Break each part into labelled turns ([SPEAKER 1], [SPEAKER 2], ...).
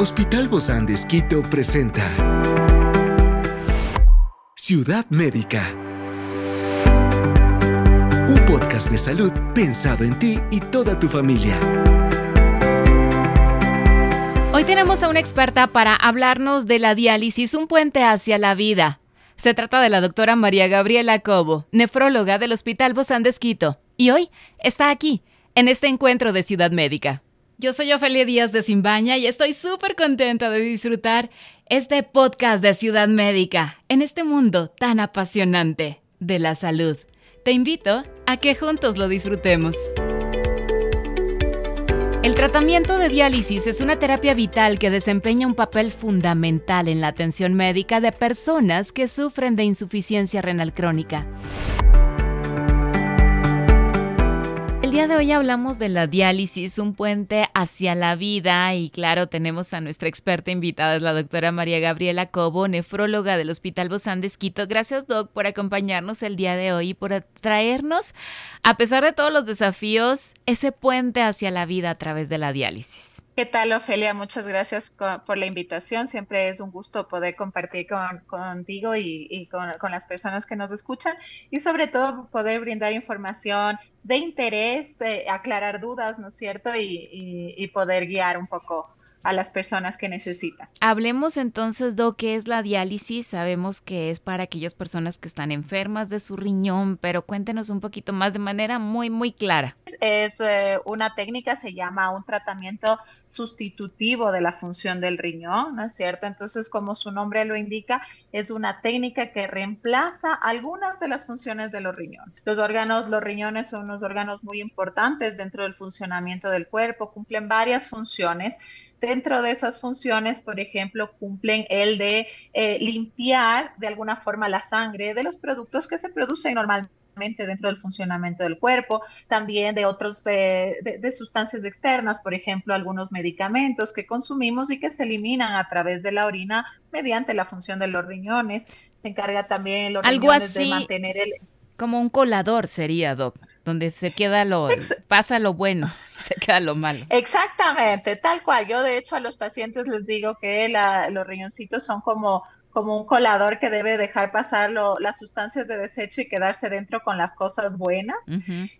[SPEAKER 1] Hospital Bozán de Esquito presenta Ciudad Médica. Un podcast de salud pensado en ti y toda tu familia.
[SPEAKER 2] Hoy tenemos a una experta para hablarnos de la diálisis, un puente hacia la vida. Se trata de la doctora María Gabriela Cobo, nefróloga del Hospital Bozán de Esquito, y hoy está aquí, en este encuentro de Ciudad Médica. Yo soy Ofelia Díaz de Simbaña y estoy súper contenta de disfrutar este podcast de Ciudad Médica en este mundo tan apasionante de la salud. Te invito a que juntos lo disfrutemos. El tratamiento de diálisis es una terapia vital que desempeña un papel fundamental en la atención médica de personas que sufren de insuficiencia renal crónica. Día de hoy hablamos de la diálisis, un puente hacia la vida y claro, tenemos a nuestra experta invitada, la doctora María Gabriela Cobo, nefróloga del Hospital Bozán de Esquito. Gracias, Doc, por acompañarnos el día de hoy y por traernos, a pesar de todos los desafíos, ese puente hacia la vida a través de la diálisis.
[SPEAKER 3] ¿Qué tal, Ofelia? Muchas gracias por la invitación. Siempre es un gusto poder compartir contigo y, con, las personas que nos escuchan y sobre todo poder brindar información de interés, eh, aclarar dudas, ¿no es cierto? y poder guiar un poco a las personas que necesitan.
[SPEAKER 2] Hablemos entonces de qué es la diálisis. Sabemos que es para aquellas personas que están enfermas de su riñón, pero cuéntenos un poquito más de manera muy, muy clara.
[SPEAKER 3] Es eh, una técnica, se llama un tratamiento sustitutivo de la función del riñón, ¿no es cierto? Entonces, como su nombre lo indica, es una técnica que reemplaza algunas de las funciones de los riñones. Los órganos, los riñones son unos órganos muy importantes dentro del funcionamiento del cuerpo, cumplen varias funciones Dentro de esas funciones, por ejemplo, cumplen el de eh, limpiar de alguna forma la sangre de los productos que se producen normalmente dentro del funcionamiento del cuerpo, también de otros, eh, de, sustancias externas, por ejemplo, algunos medicamentos que consumimos y que se eliminan a través de la orina mediante la función de los riñones. Se encarga también los riñones de mantener el...
[SPEAKER 2] Como un colador sería, Doc, donde se queda lo, pasa lo bueno se queda lo malo.
[SPEAKER 3] Exactamente, tal cual. Yo de hecho a los pacientes les digo que los riñoncitos son como como un colador que debe dejar pasar las sustancias de desecho y quedarse dentro con las cosas buenas.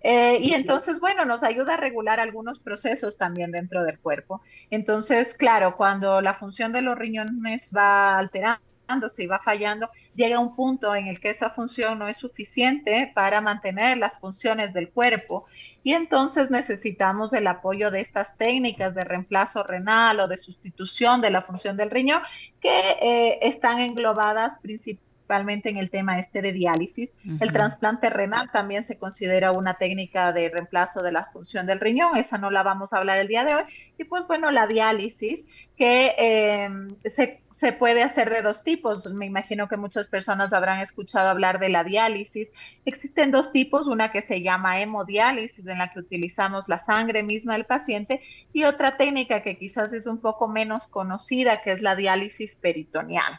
[SPEAKER 3] Eh, y entonces, bueno, nos ayuda a regular algunos procesos también dentro del cuerpo. Entonces, claro, cuando la función de los riñones va alterando, si va fallando, llega un punto en el que esa función no es suficiente para mantener las funciones del cuerpo y entonces necesitamos el apoyo de estas técnicas de reemplazo renal o de sustitución de la función del riñón que eh, están englobadas principalmente principalmente en el tema este de diálisis. El trasplante renal también se considera una técnica de reemplazo de la función del riñón, esa no la vamos a hablar el día de hoy. Y pues bueno, la diálisis, que em, se, se, puede hacer de dos tipos. Me imagino que muchas personas habrán escuchado hablar de la diálisis. Existen dos tipos, una que se llama hemodiálisis, en la que utilizamos la sangre misma del paciente, y otra técnica que quizás es un poco menos conocida, que es la diálisis peritoneal.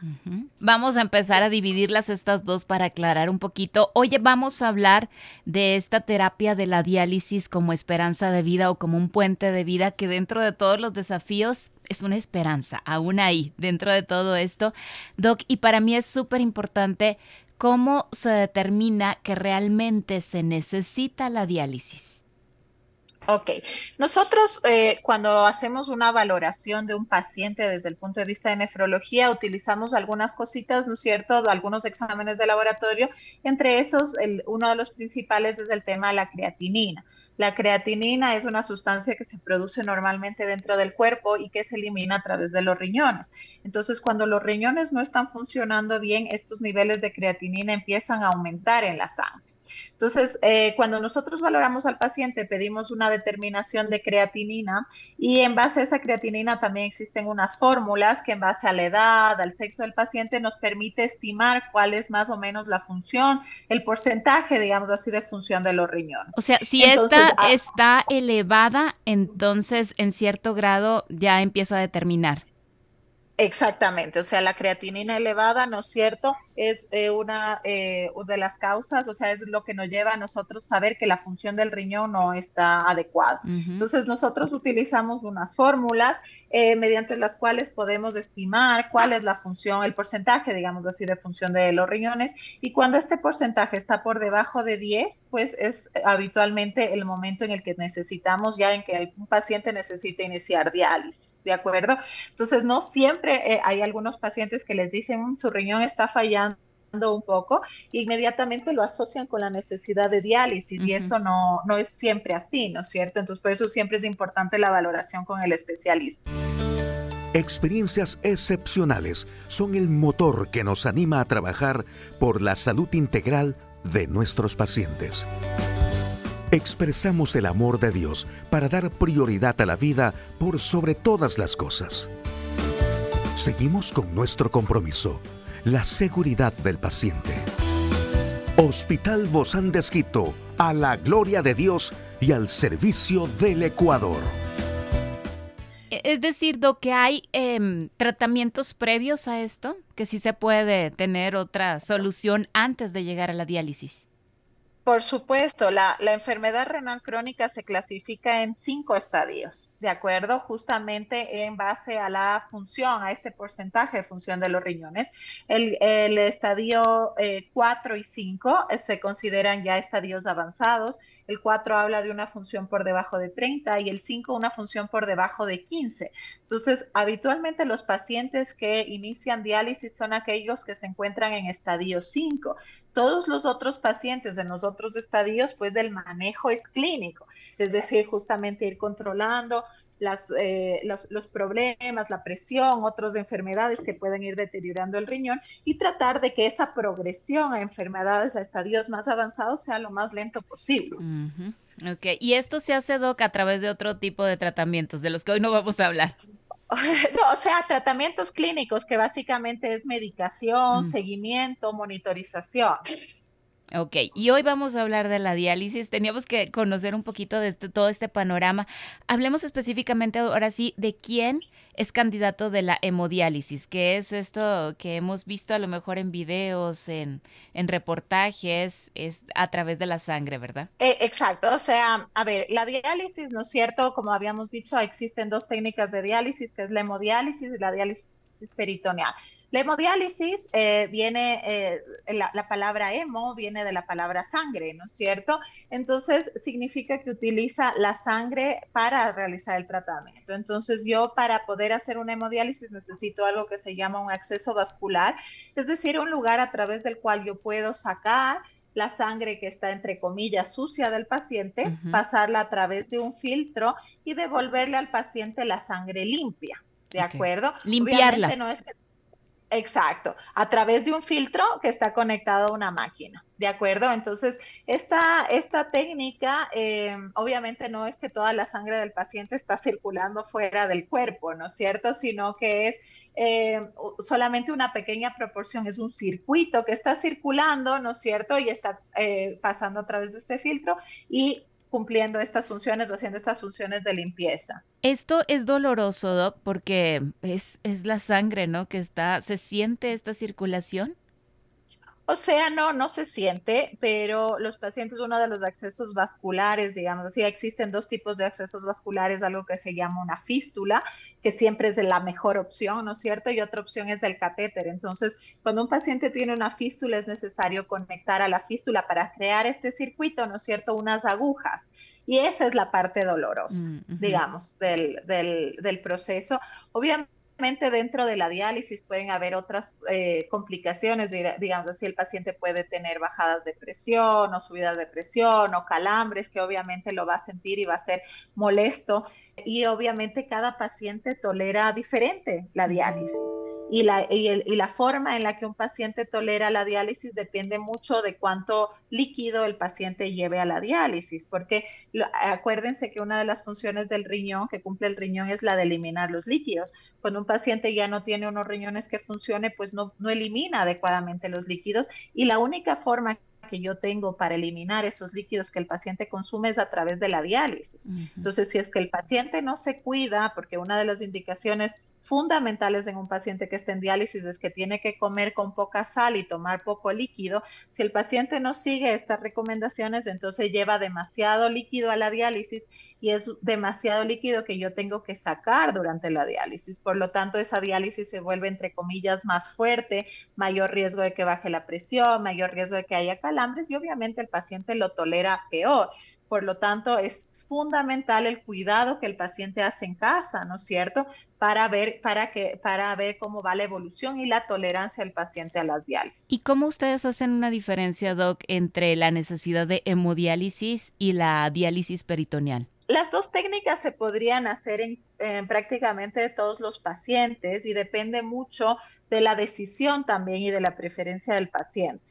[SPEAKER 2] Vamos a empezar a dividir estas dos para aclarar un poquito. Hoy vamos a hablar de esta terapia de la diálisis como esperanza de vida o como un puente de vida que dentro de todos los desafíos es una esperanza, aún ahí, dentro de todo esto. Doc, y para mí es súper importante cómo se determina que realmente se necesita la diálisis.
[SPEAKER 3] Ok, nosotros eh, cuando hacemos una valoración de un paciente desde el punto de vista de nefrología, utilizamos algunas cositas, ¿no es cierto? Algunos exámenes de laboratorio, entre esos uno de los principales es el tema de la creatinina. La creatinina es una sustancia que se produce normalmente dentro del cuerpo y que se elimina a través de los riñones. Entonces, cuando los riñones no están funcionando bien, estos niveles de creatinina empiezan a aumentar en la sangre. Entonces, eh, cuando nosotros valoramos al paciente, pedimos una determinación de creatinina y en base a esa creatinina también existen unas fórmulas que en base a la edad, al sexo del paciente, nos permite estimar cuál es más o menos la función, el porcentaje, digamos así, de función de los riñones.
[SPEAKER 2] O sea, si esta Ah. está elevada, entonces en cierto grado ya empieza a determinar.
[SPEAKER 3] Exactamente, o sea, la creatinina elevada, ¿no es cierto? Es eh, una eh, de las causas, o sea, es lo que nos lleva a nosotros saber que la función del riñón no está adecuada. Entonces, nosotros utilizamos unas fórmulas eh, mediante las cuales podemos estimar cuál es la función, el porcentaje, digamos así, de función de los riñones. Y cuando este porcentaje está por debajo de 10, pues es habitualmente el momento en el que necesitamos, ya en que un paciente necesita iniciar diálisis, ¿de acuerdo? Entonces, no siempre eh, hay algunos pacientes que les dicen mm, su riñón está fallando un poco e inmediatamente lo asocian con la necesidad de diálisis y eso no, no es siempre así, ¿no es cierto? Entonces por eso siempre es importante la valoración con el especialista.
[SPEAKER 1] Experiencias excepcionales son el motor que nos anima a trabajar por la salud integral de nuestros pacientes. Expresamos el amor de Dios para dar prioridad a la vida por sobre todas las cosas. Seguimos con nuestro compromiso, la seguridad del paciente. Hospital Bozán de Esquito, a la gloria de Dios y al servicio del Ecuador.
[SPEAKER 2] Es decir, que hay em, tratamientos previos a esto, que sí se puede tener otra solución antes de llegar a la diálisis.
[SPEAKER 3] Por supuesto, la, enfermedad renal crónica se clasifica en cinco estadios, ¿de acuerdo? Justamente en base a la función, a este porcentaje de función de los riñones. El, estadio 4 eh, y 5 eh, se consideran ya estadios avanzados el 4 habla de una función por debajo de 30 y el 5 una función por debajo de 15. Entonces, habitualmente los pacientes que inician diálisis son aquellos que se encuentran en estadio 5. Todos los otros pacientes en los otros estadios, pues el manejo es clínico, es decir, justamente ir controlando las, eh, los, problemas, la presión, otras enfermedades que pueden ir deteriorando el riñón y tratar de que esa progresión a enfermedades a estadios más avanzados sea lo más lento posible.
[SPEAKER 2] Ok, y esto se hace, Doc, a través de otro tipo de tratamientos, de los que hoy no vamos a hablar.
[SPEAKER 3] No, o sea, tratamientos clínicos que básicamente es medicación, mm. seguimiento, monitorización.
[SPEAKER 2] Ok, y hoy vamos a hablar de la diálisis. Teníamos que conocer un poquito de este, todo este panorama. Hablemos específicamente ahora sí de quién es candidato de la hemodiálisis, que es esto que hemos visto a lo mejor en videos, en, reportajes, es a través de la sangre, ¿verdad?
[SPEAKER 3] Eh, exacto, o sea, a ver, la diálisis, ¿no es cierto? Como habíamos dicho, existen dos técnicas de diálisis, que es la hemodiálisis y la diálisis peritoneal. La hemodiálisis eh, viene, eh, la, palabra hemo viene de la palabra sangre, ¿no es cierto? Entonces significa que utiliza la sangre para realizar el tratamiento. Entonces yo para poder hacer una hemodiálisis necesito algo que se llama un acceso vascular, es decir, un lugar a través del cual yo puedo sacar la sangre que está entre comillas sucia del paciente, pasarla a través de un filtro y devolverle al paciente la sangre limpia. ¿De acuerdo?
[SPEAKER 2] Limpiarla. no es
[SPEAKER 3] Exacto, a través de un filtro que está conectado a una máquina, ¿de acuerdo? Entonces, esta, esta técnica, eh, obviamente no es que toda la sangre del paciente está circulando fuera del cuerpo, ¿no es cierto? Sino que es eh, solamente una pequeña proporción, es un circuito que está circulando, ¿no es cierto? Y está eh, pasando a través de este filtro y cumpliendo estas funciones o haciendo estas funciones de limpieza.
[SPEAKER 2] Esto es doloroso, Doc, porque es, es la sangre, ¿no? Que está, ¿se siente esta circulación?
[SPEAKER 3] O sea, no, no se siente, pero los pacientes, uno de los accesos vasculares, digamos así, existen dos tipos de accesos vasculares, algo que se llama una fístula, que siempre es la mejor opción, ¿no es cierto? Y otra opción es el catéter. Entonces, cuando un paciente tiene una fístula, es necesario conectar a la fístula para crear este circuito, ¿no es cierto? Unas agujas. Y esa es la parte dolorosa, mm, digamos, del, del, del proceso. Obviamente, dentro de la diálisis pueden haber otras eh, complicaciones, digamos así, el paciente puede tener bajadas de presión o subidas de presión o calambres que obviamente lo va a sentir y va a ser molesto. Y obviamente cada paciente tolera diferente la diálisis y la, y, la forma en la que un paciente tolera la diálisis depende mucho de cuánto líquido el paciente lleve a la diálisis, porque acuérdense que una de las funciones del riñón que cumple el riñón es la de eliminar los líquidos. Cuando un paciente ya no tiene unos riñones que funcione, pues no, no elimina adecuadamente los líquidos y la única forma que yo tengo para eliminar esos líquidos que el paciente consume es a través de la diálisis. Entonces, si es que el paciente no se cuida, porque una de las indicaciones fundamentales en un paciente que está en diálisis es que tiene que comer con poca sal y tomar poco líquido. Si el paciente no sigue estas recomendaciones, entonces lleva demasiado líquido a la diálisis y es demasiado líquido que yo tengo que sacar durante la diálisis. Por lo tanto, esa diálisis se vuelve, entre comillas, más fuerte, mayor riesgo de que baje la presión, mayor riesgo de que haya calambres y obviamente el paciente lo tolera peor. Por lo tanto, es fundamental el cuidado que el paciente hace en casa, ¿no es cierto? Para ver, para que, para ver cómo va la evolución y la tolerancia del paciente a las diálisis.
[SPEAKER 2] ¿Y cómo ustedes hacen una diferencia, Doc, entre la necesidad de hemodiálisis y la diálisis peritoneal?
[SPEAKER 3] Las dos técnicas se podrían hacer en, en, prácticamente todos los pacientes y depende mucho de la decisión también y de la preferencia del paciente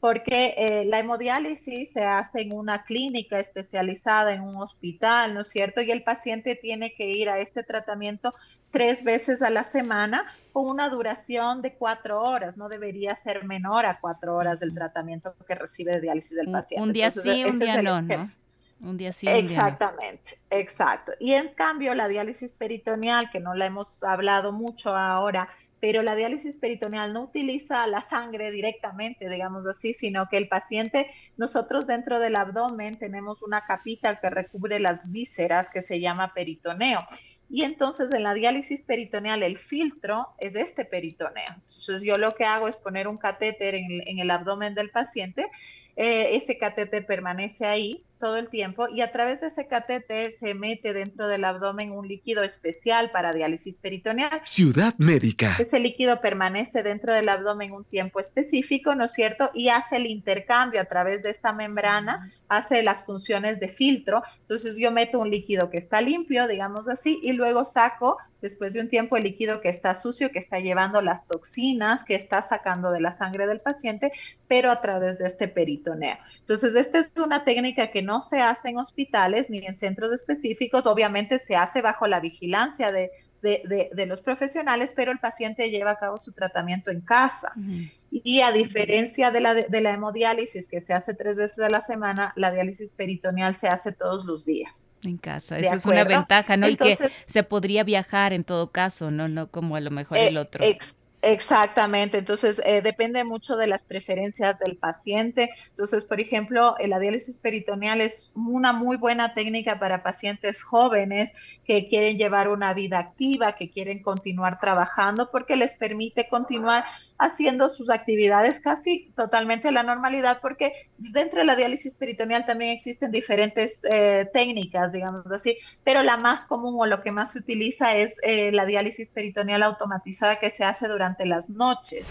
[SPEAKER 3] porque eh, la hemodiálisis se hace en una clínica especializada, en un hospital, ¿no es cierto? Y el paciente tiene que ir a este tratamiento tres veces a la semana con una duración de cuatro horas, no debería ser menor a cuatro horas del tratamiento que recibe de diálisis del paciente.
[SPEAKER 2] Un día sí, un día no, ¿no? Un día sí.
[SPEAKER 3] Exactamente, día exacto. Y en cambio, la diálisis peritoneal, que no la hemos hablado mucho ahora, pero la diálisis peritoneal no utiliza la sangre directamente, digamos así, sino que el paciente, nosotros dentro del abdomen tenemos una capita que recubre las vísceras que se llama peritoneo. Y entonces en la diálisis peritoneal el filtro es este peritoneo. Entonces yo lo que hago es poner un catéter en en el abdomen del paciente. Eh, ese catéter permanece ahí todo el tiempo y a través de ese catéter se mete dentro del abdomen un líquido especial para diálisis peritoneal.
[SPEAKER 1] Ciudad Médica.
[SPEAKER 3] Ese líquido permanece dentro del abdomen un tiempo específico, ¿no es cierto? Y hace el intercambio a través de esta membrana, hace las funciones de filtro. Entonces yo meto un líquido que está limpio, digamos así, y luego saco después de un tiempo el líquido que está sucio, que está llevando las toxinas, que está sacando de la sangre del paciente, pero a través de este peritoneo. Entonces, esta es una técnica que no se hace en hospitales ni en centros específicos, obviamente se hace bajo la vigilancia de, de, de, los profesionales, pero el paciente lleva a cabo su tratamiento en casa. Uh -huh. Y a diferencia de la, de la hemodiálisis, que se hace tres veces a la semana, la diálisis peritoneal se hace todos los días.
[SPEAKER 2] En casa, esa es una ventaja, ¿no? Entonces, y que se podría viajar en todo caso, ¿no? No como a lo mejor eh, el otro.
[SPEAKER 3] Ex Exactamente, entonces eh, depende mucho de las preferencias del paciente. Entonces, por ejemplo, la diálisis peritoneal es una muy buena técnica para pacientes jóvenes que quieren llevar una vida activa, que quieren continuar trabajando, porque les permite continuar haciendo sus actividades casi totalmente a la normalidad, porque dentro de la diálisis peritoneal también existen diferentes eh, técnicas, digamos así, pero la más común o lo que más se utiliza es eh, la diálisis peritoneal automatizada que se hace durante las noches.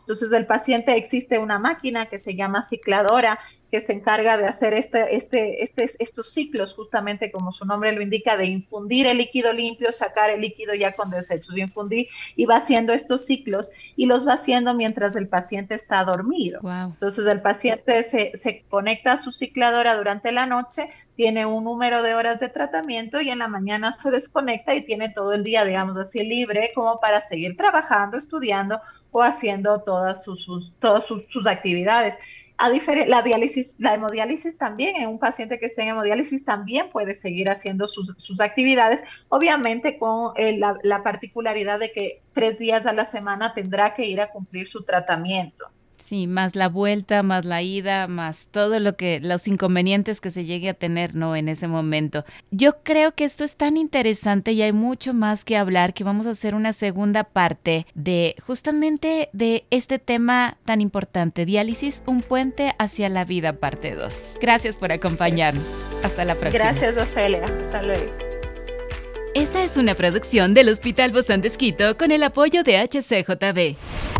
[SPEAKER 3] Entonces, el paciente existe una máquina que se llama cicladora que se encarga de hacer este, este, este, estos ciclos, justamente como su nombre lo indica, de infundir el líquido limpio, sacar el líquido ya con desechos, de infundir y va haciendo estos ciclos y los va haciendo mientras el paciente está dormido.
[SPEAKER 2] Wow.
[SPEAKER 3] Entonces el paciente se, se conecta a su cicladora durante la noche, tiene un número de horas de tratamiento y en la mañana se desconecta y tiene todo el día, digamos así, libre como para seguir trabajando, estudiando o haciendo todas sus, sus todas sus, sus actividades a la diálisis, la hemodiálisis también, en un paciente que esté en hemodiálisis también puede seguir haciendo sus, sus actividades, obviamente con eh, la, la particularidad de que tres días a la semana tendrá que ir a cumplir su tratamiento.
[SPEAKER 2] Sí, más la vuelta, más la ida, más todo lo que, los inconvenientes que se llegue a tener, ¿no? En ese momento. Yo creo que esto es tan interesante y hay mucho más que hablar que vamos a hacer una segunda parte de justamente de este tema tan importante, diálisis, un puente hacia la vida, parte 2. Gracias por acompañarnos. Hasta la próxima.
[SPEAKER 3] Gracias, Ofelia. Hasta luego.
[SPEAKER 2] Esta es una producción del Hospital Bozán de Esquito con el apoyo de HCJB.